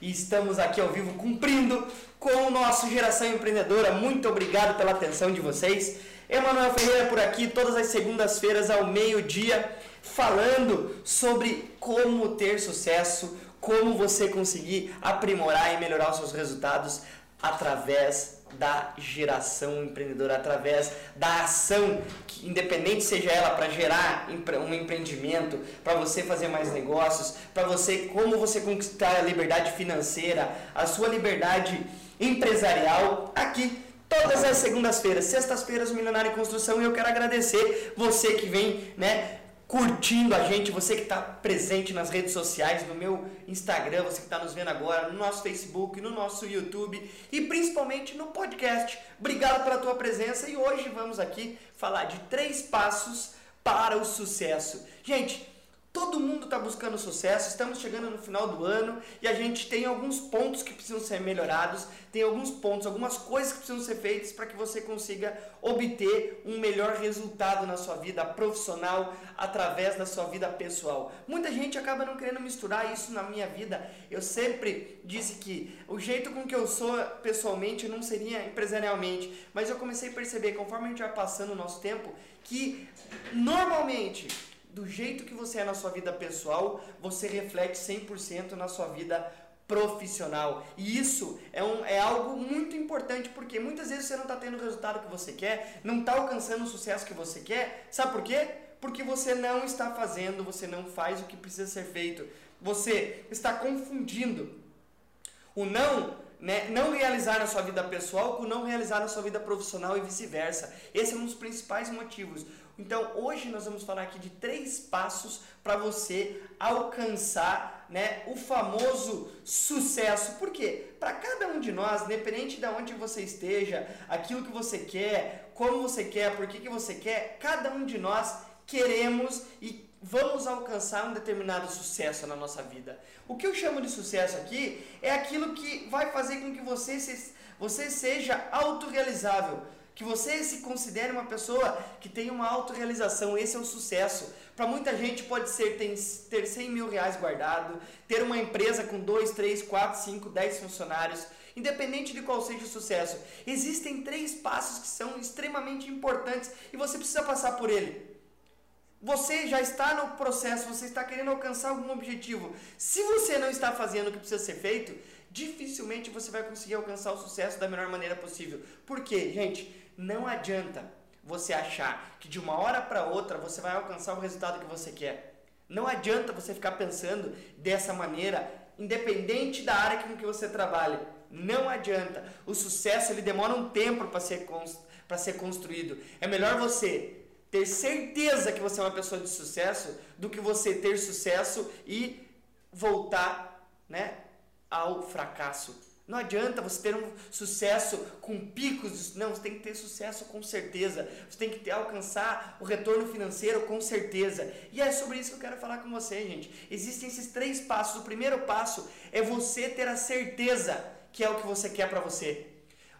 e estamos aqui ao vivo cumprindo com o nosso Geração Empreendedora. Muito obrigado pela atenção de vocês. Emanuel Ferreira por aqui, todas as segundas-feiras ao meio-dia, falando sobre como ter sucesso, como você conseguir aprimorar e melhorar os seus resultados através da geração empreendedora, através da ação, que, independente seja ela para gerar um empreendimento, para você fazer mais negócios, para você como você conquistar a liberdade financeira, a sua liberdade empresarial, aqui todas as segundas-feiras, sextas-feiras, Milionário em Construção, e eu quero agradecer você que vem, né, curtindo a gente, você que está presente nas redes sociais, no meu Instagram, você que está nos vendo agora, no nosso Facebook, no nosso YouTube e principalmente no podcast. Obrigado pela tua presença e hoje vamos aqui falar de três passos para o sucesso. Gente, Todo mundo está buscando sucesso, estamos chegando no final do ano e a gente tem alguns pontos que precisam ser melhorados, tem alguns pontos, algumas coisas que precisam ser feitas para que você consiga obter um melhor resultado na sua vida profissional através da sua vida pessoal. Muita gente acaba não querendo misturar isso na minha vida. Eu sempre disse que o jeito com que eu sou pessoalmente não seria empresarialmente, mas eu comecei a perceber conforme a gente vai passando o nosso tempo que normalmente do jeito que você é na sua vida pessoal, você reflete 100% na sua vida profissional. E isso é, um, é algo muito importante, porque muitas vezes você não está tendo o resultado que você quer, não está alcançando o sucesso que você quer. Sabe por quê? Porque você não está fazendo, você não faz o que precisa ser feito. Você está confundindo o não né, não realizar na sua vida pessoal com não realizar na sua vida profissional e vice-versa. Esse é um dos principais motivos. Então, hoje nós vamos falar aqui de três passos para você alcançar né, o famoso sucesso. Por quê? Para cada um de nós, independente de onde você esteja, aquilo que você quer, como você quer, por que, que você quer, cada um de nós queremos e vamos alcançar um determinado sucesso na nossa vida. O que eu chamo de sucesso aqui é aquilo que vai fazer com que você, se, você seja autorrealizável que você se considere uma pessoa que tem uma autorrealização, esse é o sucesso. Para muita gente pode ser ter, ter 100 mil reais guardado, ter uma empresa com 2, 3, 4, 5, 10 funcionários, independente de qual seja o sucesso. Existem três passos que são extremamente importantes e você precisa passar por ele. Você já está no processo, você está querendo alcançar algum objetivo. Se você não está fazendo o que precisa ser feito, dificilmente você vai conseguir alcançar o sucesso da melhor maneira possível. Por quê, gente? Não adianta você achar que de uma hora para outra você vai alcançar o resultado que você quer. Não adianta você ficar pensando dessa maneira, independente da área com que você trabalha. Não adianta. O sucesso ele demora um tempo para ser, para ser construído. É melhor você ter certeza que você é uma pessoa de sucesso do que você ter sucesso e voltar né, ao fracasso. Não adianta você ter um sucesso com picos, não, você tem que ter sucesso com certeza. Você tem que ter, alcançar o retorno financeiro com certeza. E é sobre isso que eu quero falar com você, gente. Existem esses três passos. O primeiro passo é você ter a certeza que é o que você quer para você.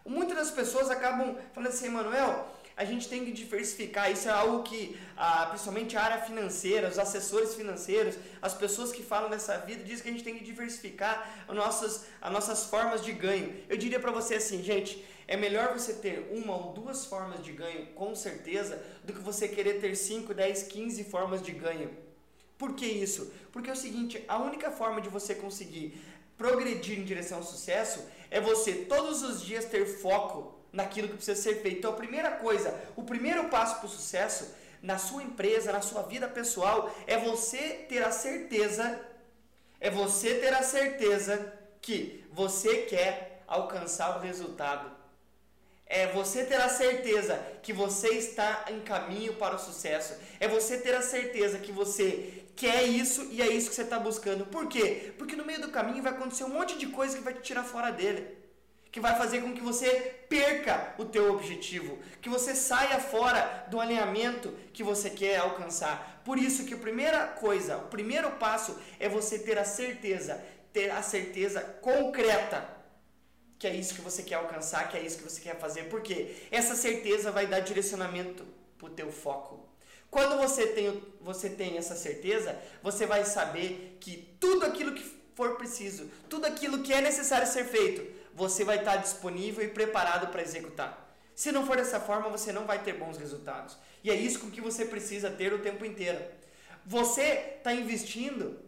Muitas das pessoas acabam falando assim, Manuel, a gente tem que diversificar. Isso é algo que, ah, principalmente a área financeira, os assessores financeiros, as pessoas que falam dessa vida, dizem que a gente tem que diversificar as nossas, as nossas formas de ganho. Eu diria para você assim, gente, é melhor você ter uma ou duas formas de ganho, com certeza, do que você querer ter 5, 10, 15 formas de ganho. Por que isso? Porque é o seguinte, a única forma de você conseguir progredir em direção ao sucesso é você todos os dias ter foco naquilo que precisa ser feito. Então, a primeira coisa, o primeiro passo para o sucesso na sua empresa, na sua vida pessoal, é você ter a certeza, é você ter a certeza que você quer alcançar o resultado. É você ter a certeza que você está em caminho para o sucesso. É você ter a certeza que você quer isso e é isso que você está buscando. Por quê? Porque no meio do caminho vai acontecer um monte de coisa que vai te tirar fora dele que vai fazer com que você perca o teu objetivo, que você saia fora do alinhamento que você quer alcançar. Por isso que a primeira coisa, o primeiro passo é você ter a certeza, ter a certeza concreta que é isso que você quer alcançar, que é isso que você quer fazer, porque essa certeza vai dar direcionamento para o teu foco. Quando você tem, você tem essa certeza, você vai saber que tudo aquilo que for preciso, tudo aquilo que é necessário ser feito, você vai estar disponível e preparado para executar. Se não for dessa forma, você não vai ter bons resultados. E é isso com que você precisa ter o tempo inteiro. Você está investindo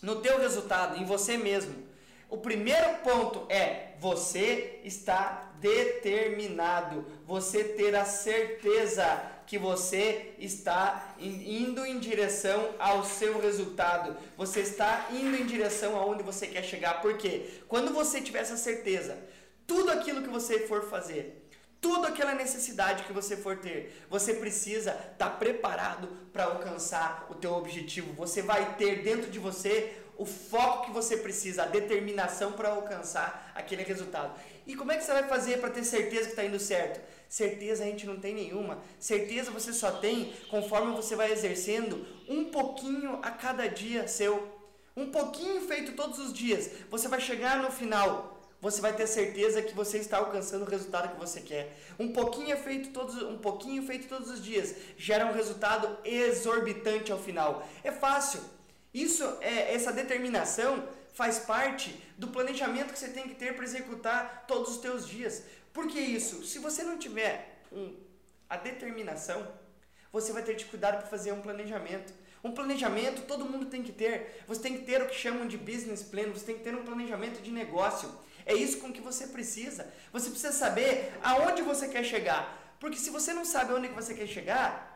no teu resultado, em você mesmo. O primeiro ponto é você está determinado, você ter a certeza que você está indo em direção ao seu resultado, você está indo em direção aonde você quer chegar. Porque quando você tiver essa certeza, tudo aquilo que você for fazer, tudo aquela necessidade que você for ter, você precisa estar tá preparado para alcançar o teu objetivo. Você vai ter dentro de você o foco que você precisa, a determinação para alcançar aquele resultado. E como é que você vai fazer para ter certeza que está indo certo? Certeza a gente não tem nenhuma. Certeza você só tem conforme você vai exercendo um pouquinho a cada dia seu. Um pouquinho feito todos os dias. Você vai chegar no final você vai ter certeza que você está alcançando o resultado que você quer. Um pouquinho feito todos, um pouquinho feito todos os dias gera um resultado exorbitante ao final. É fácil. Isso é essa determinação faz parte do planejamento que você tem que ter para executar todos os teus dias. Por que isso? Se você não tiver um, a determinação, você vai ter dificuldade para fazer um planejamento. Um planejamento todo mundo tem que ter. Você tem que ter o que chamam de business plan, você tem que ter um planejamento de negócio. É isso com que você precisa. Você precisa saber aonde você quer chegar. Porque se você não sabe onde você quer chegar,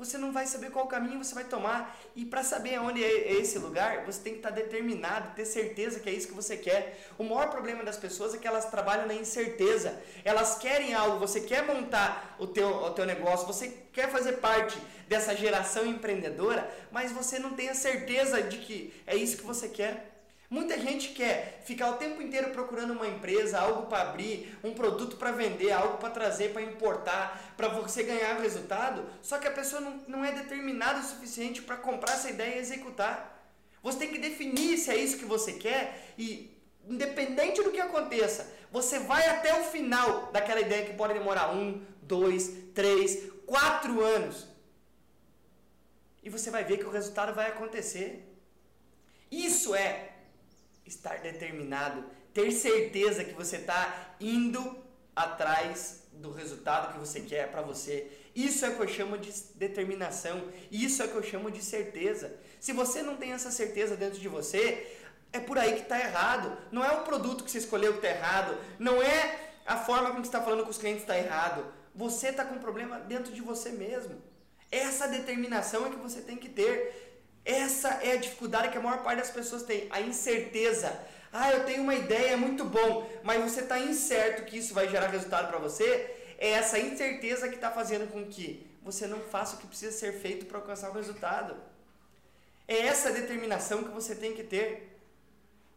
você não vai saber qual caminho você vai tomar. E para saber onde é esse lugar, você tem que estar determinado, ter certeza que é isso que você quer. O maior problema das pessoas é que elas trabalham na incerteza. Elas querem algo, você quer montar o teu, o teu negócio, você quer fazer parte dessa geração empreendedora, mas você não tem a certeza de que é isso que você quer. Muita gente quer ficar o tempo inteiro procurando uma empresa, algo para abrir, um produto para vender, algo para trazer, para importar, para você ganhar resultado, só que a pessoa não, não é determinada o suficiente para comprar essa ideia e executar. Você tem que definir se é isso que você quer e, independente do que aconteça, você vai até o final daquela ideia que pode demorar um, dois, três, quatro anos. E você vai ver que o resultado vai acontecer. Isso é estar determinado, ter certeza que você está indo atrás do resultado que você quer para você. Isso é que eu chamo de determinação, isso é que eu chamo de certeza. Se você não tem essa certeza dentro de você, é por aí que está errado. Não é o produto que você escolheu que está errado, não é a forma como você está falando com os clientes está errado. Você está com um problema dentro de você mesmo. Essa determinação é que você tem que ter. Essa é a dificuldade que a maior parte das pessoas tem, a incerteza. Ah, eu tenho uma ideia, é muito bom, mas você está incerto que isso vai gerar resultado para você. É essa incerteza que está fazendo com que você não faça o que precisa ser feito para alcançar o resultado. É essa determinação que você tem que ter.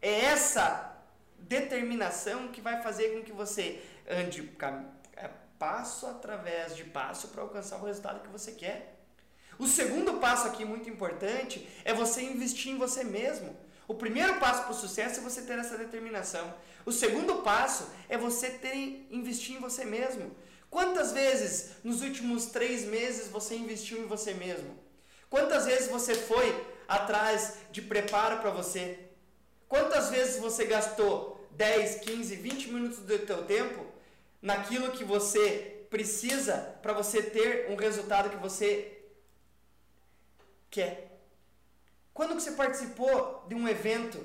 É essa determinação que vai fazer com que você ande é, passo através de passo para alcançar o resultado que você quer. O segundo passo aqui muito importante é você investir em você mesmo. O primeiro passo para o sucesso é você ter essa determinação. O segundo passo é você ter investir em você mesmo. Quantas vezes nos últimos três meses você investiu em você mesmo? Quantas vezes você foi atrás de preparo para você? Quantas vezes você gastou 10, 15, 20 minutos do teu tempo naquilo que você precisa para você ter um resultado que você quer. Quando que você participou de um evento?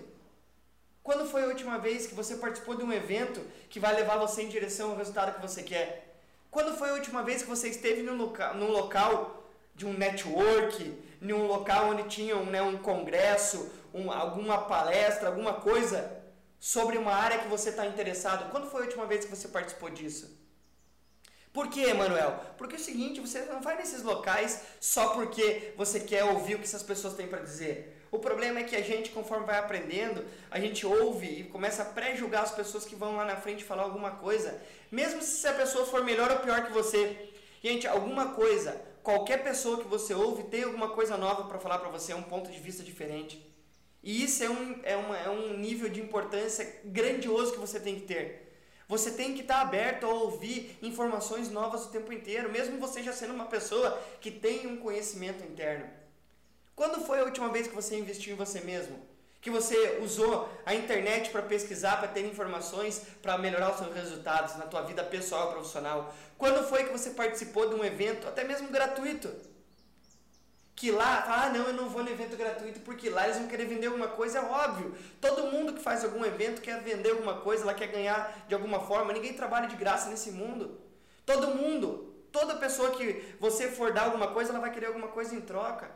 Quando foi a última vez que você participou de um evento que vai levar você em direção ao resultado que você quer? Quando foi a última vez que você esteve num local, num local de um network, em um local onde tinha um, né, um congresso, um, alguma palestra, alguma coisa sobre uma área que você está interessado? Quando foi a última vez que você participou disso? Por que, Emanuel? Porque é o seguinte, você não vai nesses locais só porque você quer ouvir o que essas pessoas têm para dizer. O problema é que a gente, conforme vai aprendendo, a gente ouve e começa a pré-julgar as pessoas que vão lá na frente falar alguma coisa, mesmo se a pessoa for melhor ou pior que você. Gente, alguma coisa, qualquer pessoa que você ouve tem alguma coisa nova para falar para você, é um ponto de vista diferente. E isso é um, é, uma, é um nível de importância grandioso que você tem que ter. Você tem que estar aberto a ouvir informações novas o tempo inteiro, mesmo você já sendo uma pessoa que tem um conhecimento interno. Quando foi a última vez que você investiu em você mesmo? Que você usou a internet para pesquisar, para ter informações, para melhorar os seus resultados na tua vida pessoal e profissional? Quando foi que você participou de um evento, até mesmo gratuito? Que lá, ah, não, eu não vou no evento gratuito porque lá eles vão querer vender alguma coisa, é óbvio. Todo mundo que faz algum evento quer vender alguma coisa, ela quer ganhar de alguma forma. Ninguém trabalha de graça nesse mundo. Todo mundo, toda pessoa que você for dar alguma coisa, ela vai querer alguma coisa em troca.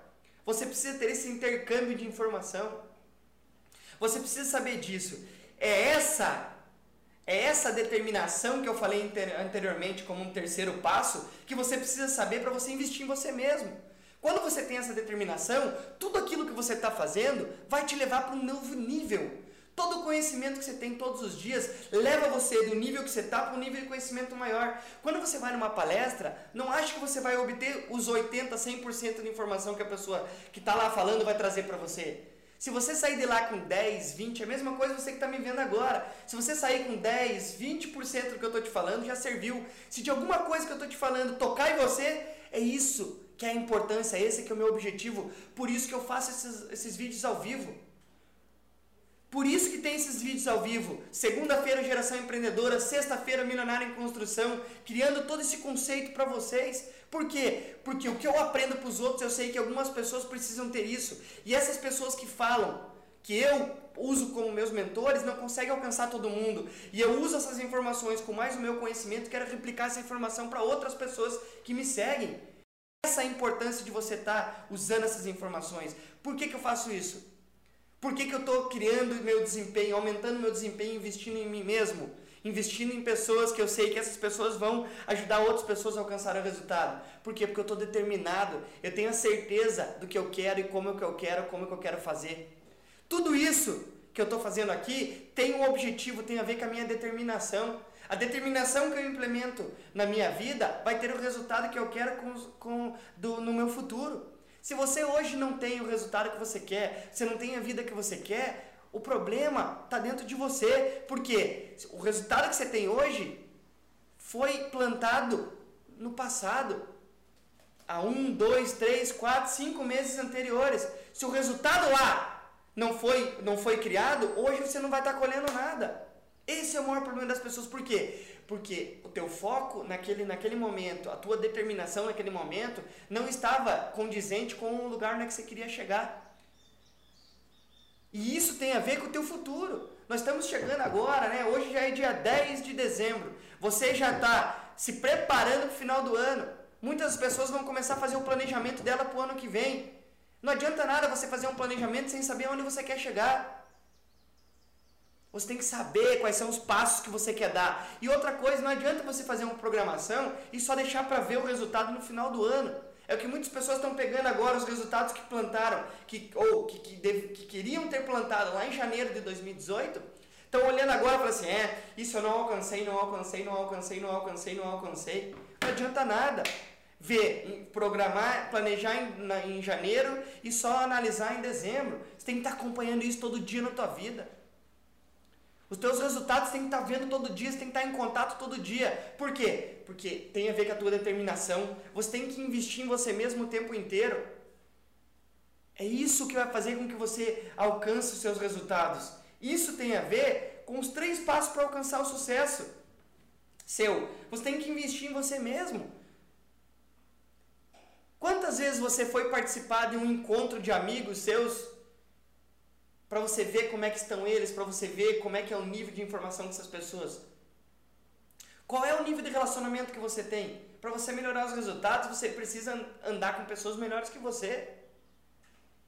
Você precisa ter esse intercâmbio de informação. Você precisa saber disso. É essa é essa determinação que eu falei anteriormente como um terceiro passo que você precisa saber para você investir em você mesmo. Quando você tem essa determinação, tudo aquilo que você está fazendo vai te levar para um novo nível. Todo o conhecimento que você tem todos os dias leva você do nível que você está para um nível de conhecimento maior. Quando você vai numa palestra, não acha que você vai obter os 80, 100% de informação que a pessoa que está lá falando vai trazer para você. Se você sair de lá com 10, 20, é a mesma coisa você que está me vendo agora. Se você sair com 10, 20% do que eu estou te falando, já serviu. Se de alguma coisa que eu estou te falando tocar em você, é isso que é a importância, esse que é o meu objetivo. Por isso que eu faço esses, esses vídeos ao vivo. Por isso que tem esses vídeos ao vivo. Segunda-feira, Geração Empreendedora. Sexta-feira, Milionário em Construção. Criando todo esse conceito para vocês. Por quê? Porque o que eu aprendo para os outros, eu sei que algumas pessoas precisam ter isso. E essas pessoas que falam que eu uso como meus mentores não conseguem alcançar todo mundo. E eu uso essas informações com mais o meu conhecimento, quero replicar essa informação para outras pessoas que me seguem. Essa é a importância de você estar tá usando essas informações. Por que, que eu faço isso? Por que, que eu estou criando meu desempenho, aumentando meu desempenho, investindo em mim mesmo? Investindo em pessoas que eu sei que essas pessoas vão ajudar outras pessoas a alcançar o resultado. Por quê? Porque eu estou determinado, eu tenho a certeza do que eu quero e como que eu quero, como que eu quero fazer. Tudo isso que eu estou fazendo aqui tem um objetivo, tem a ver com a minha determinação. A determinação que eu implemento na minha vida vai ter o resultado que eu quero com, com, do, no meu futuro. Se você hoje não tem o resultado que você quer, você não tem a vida que você quer, o problema está dentro de você. Porque o resultado que você tem hoje foi plantado no passado. Há um, dois, três, quatro, cinco meses anteriores. Se o resultado lá não foi, não foi criado, hoje você não vai estar tá colhendo nada. Esse é o maior problema das pessoas. Por quê? Porque o teu foco naquele, naquele momento, a tua determinação naquele momento, não estava condizente com o lugar onde você queria chegar. E isso tem a ver com o teu futuro. Nós estamos chegando agora, né? Hoje já é dia 10 de dezembro. Você já está se preparando para o final do ano. Muitas pessoas vão começar a fazer o planejamento dela para o ano que vem. Não adianta nada você fazer um planejamento sem saber onde você quer chegar. Você tem que saber quais são os passos que você quer dar. E outra coisa, não adianta você fazer uma programação e só deixar para ver o resultado no final do ano. É o que muitas pessoas estão pegando agora, os resultados que plantaram, que, ou que, que, deve, que queriam ter plantado lá em janeiro de 2018, estão olhando agora e falando assim, é, isso eu não alcancei, não alcancei, não alcancei, não alcancei, não alcancei. Não adianta nada. Ver, programar, planejar em, na, em janeiro e só analisar em dezembro. Você tem que estar acompanhando isso todo dia na tua vida. Os teus resultados tem que estar vendo todo dia, você tem que estar em contato todo dia. Por quê? Porque tem a ver com a tua determinação. Você tem que investir em você mesmo o tempo inteiro. É isso que vai fazer com que você alcance os seus resultados. Isso tem a ver com os três passos para alcançar o sucesso seu. Você tem que investir em você mesmo. Quantas vezes você foi participar de um encontro de amigos seus para você ver como é que estão eles, para você ver como é que é o nível de informação dessas pessoas. Qual é o nível de relacionamento que você tem? Para você melhorar os resultados, você precisa andar com pessoas melhores que você.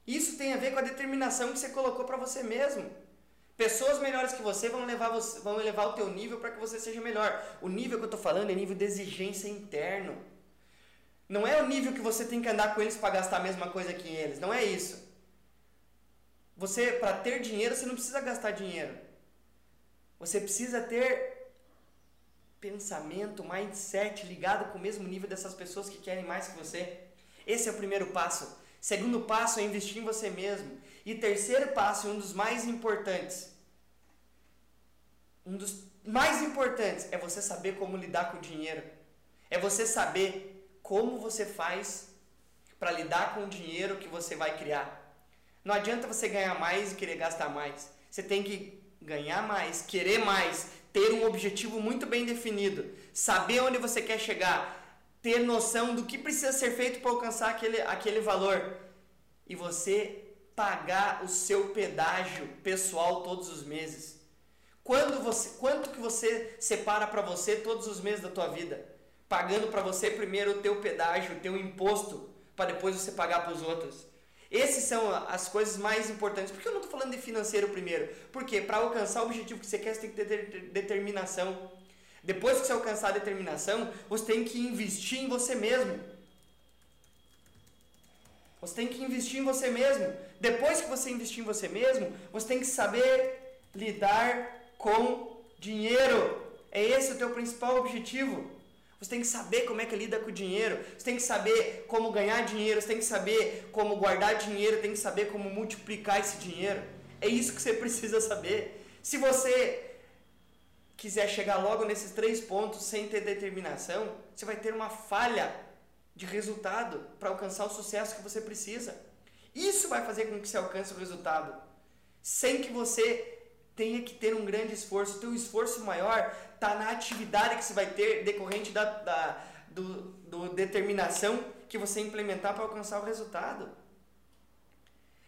Isso tem a ver com a determinação que você colocou para você mesmo. Pessoas melhores que você vão levar, você, vão elevar o teu nível para que você seja melhor. O nível que eu estou falando é nível de exigência interno. Não é o nível que você tem que andar com eles para gastar a mesma coisa que eles. Não é isso. Você, para ter dinheiro, você não precisa gastar dinheiro. Você precisa ter pensamento, mindset ligado com o mesmo nível dessas pessoas que querem mais que você. Esse é o primeiro passo. Segundo passo é investir em você mesmo. E terceiro passo, um dos mais importantes, um dos mais importantes é você saber como lidar com o dinheiro. É você saber como você faz para lidar com o dinheiro que você vai criar. Não adianta você ganhar mais e querer gastar mais. Você tem que ganhar mais, querer mais, ter um objetivo muito bem definido, saber onde você quer chegar, ter noção do que precisa ser feito para alcançar aquele, aquele valor e você pagar o seu pedágio pessoal todos os meses. Quando você, quanto que você separa para você todos os meses da tua vida? Pagando para você primeiro o teu pedágio, o teu imposto, para depois você pagar para os outros. Essas são as coisas mais importantes. Por que eu não estou falando de financeiro primeiro? Porque para alcançar o objetivo que você quer, você tem que ter determinação. Depois que você alcançar a determinação, você tem que investir em você mesmo. Você tem que investir em você mesmo. Depois que você investir em você mesmo, você tem que saber lidar com dinheiro. É esse o teu principal objetivo. Você tem que saber como é que lida com o dinheiro. Você tem que saber como ganhar dinheiro. Você tem que saber como guardar dinheiro. Tem que saber como multiplicar esse dinheiro. É isso que você precisa saber. Se você quiser chegar logo nesses três pontos sem ter determinação, você vai ter uma falha de resultado para alcançar o sucesso que você precisa. Isso vai fazer com que você alcance o resultado. Sem que você tenha que ter um grande esforço. O teu esforço maior está na atividade que você vai ter decorrente da, da do, do determinação que você implementar para alcançar o resultado.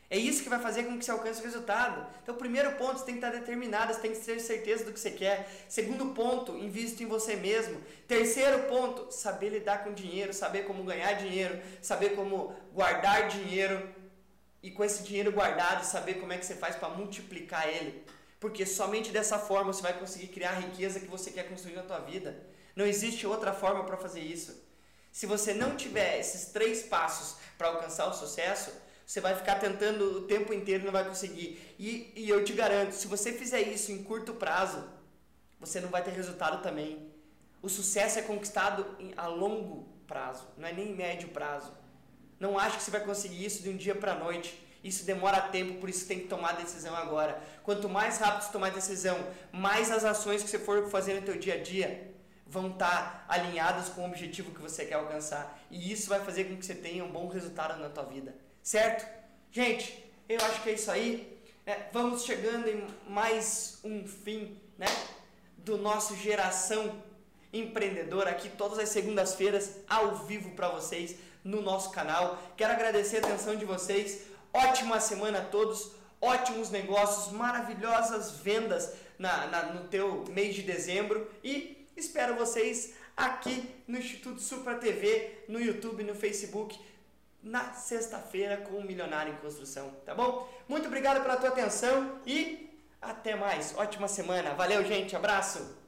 É isso que vai fazer com que você alcance o resultado. Então, primeiro ponto, você tem que estar determinado, você tem que ter certeza do que você quer. Segundo ponto, invista em você mesmo. Terceiro ponto, saber lidar com dinheiro, saber como ganhar dinheiro, saber como guardar dinheiro e com esse dinheiro guardado, saber como é que você faz para multiplicar ele. Porque somente dessa forma você vai conseguir criar a riqueza que você quer construir na tua vida. Não existe outra forma para fazer isso. Se você não tiver esses três passos para alcançar o sucesso, você vai ficar tentando o tempo inteiro e não vai conseguir. E, e eu te garanto, se você fizer isso em curto prazo, você não vai ter resultado também. O sucesso é conquistado a longo prazo, não é nem em médio prazo. Não acho que você vai conseguir isso de um dia para a noite. Isso demora tempo, por isso tem que tomar decisão agora. Quanto mais rápido você tomar decisão, mais as ações que você for fazer no teu dia a dia vão estar alinhadas com o objetivo que você quer alcançar. E isso vai fazer com que você tenha um bom resultado na tua vida. Certo? Gente, eu acho que é isso aí. É, vamos chegando em mais um fim né, do nosso Geração Empreendedora aqui todas as segundas-feiras ao vivo para vocês no nosso canal. Quero agradecer a atenção de vocês. Ótima semana a todos, ótimos negócios, maravilhosas vendas na, na, no teu mês de dezembro e espero vocês aqui no Instituto Supra TV, no YouTube, no Facebook na sexta-feira com o Milionário em Construção, tá bom? Muito obrigado pela tua atenção e até mais. Ótima semana. Valeu, gente. Abraço.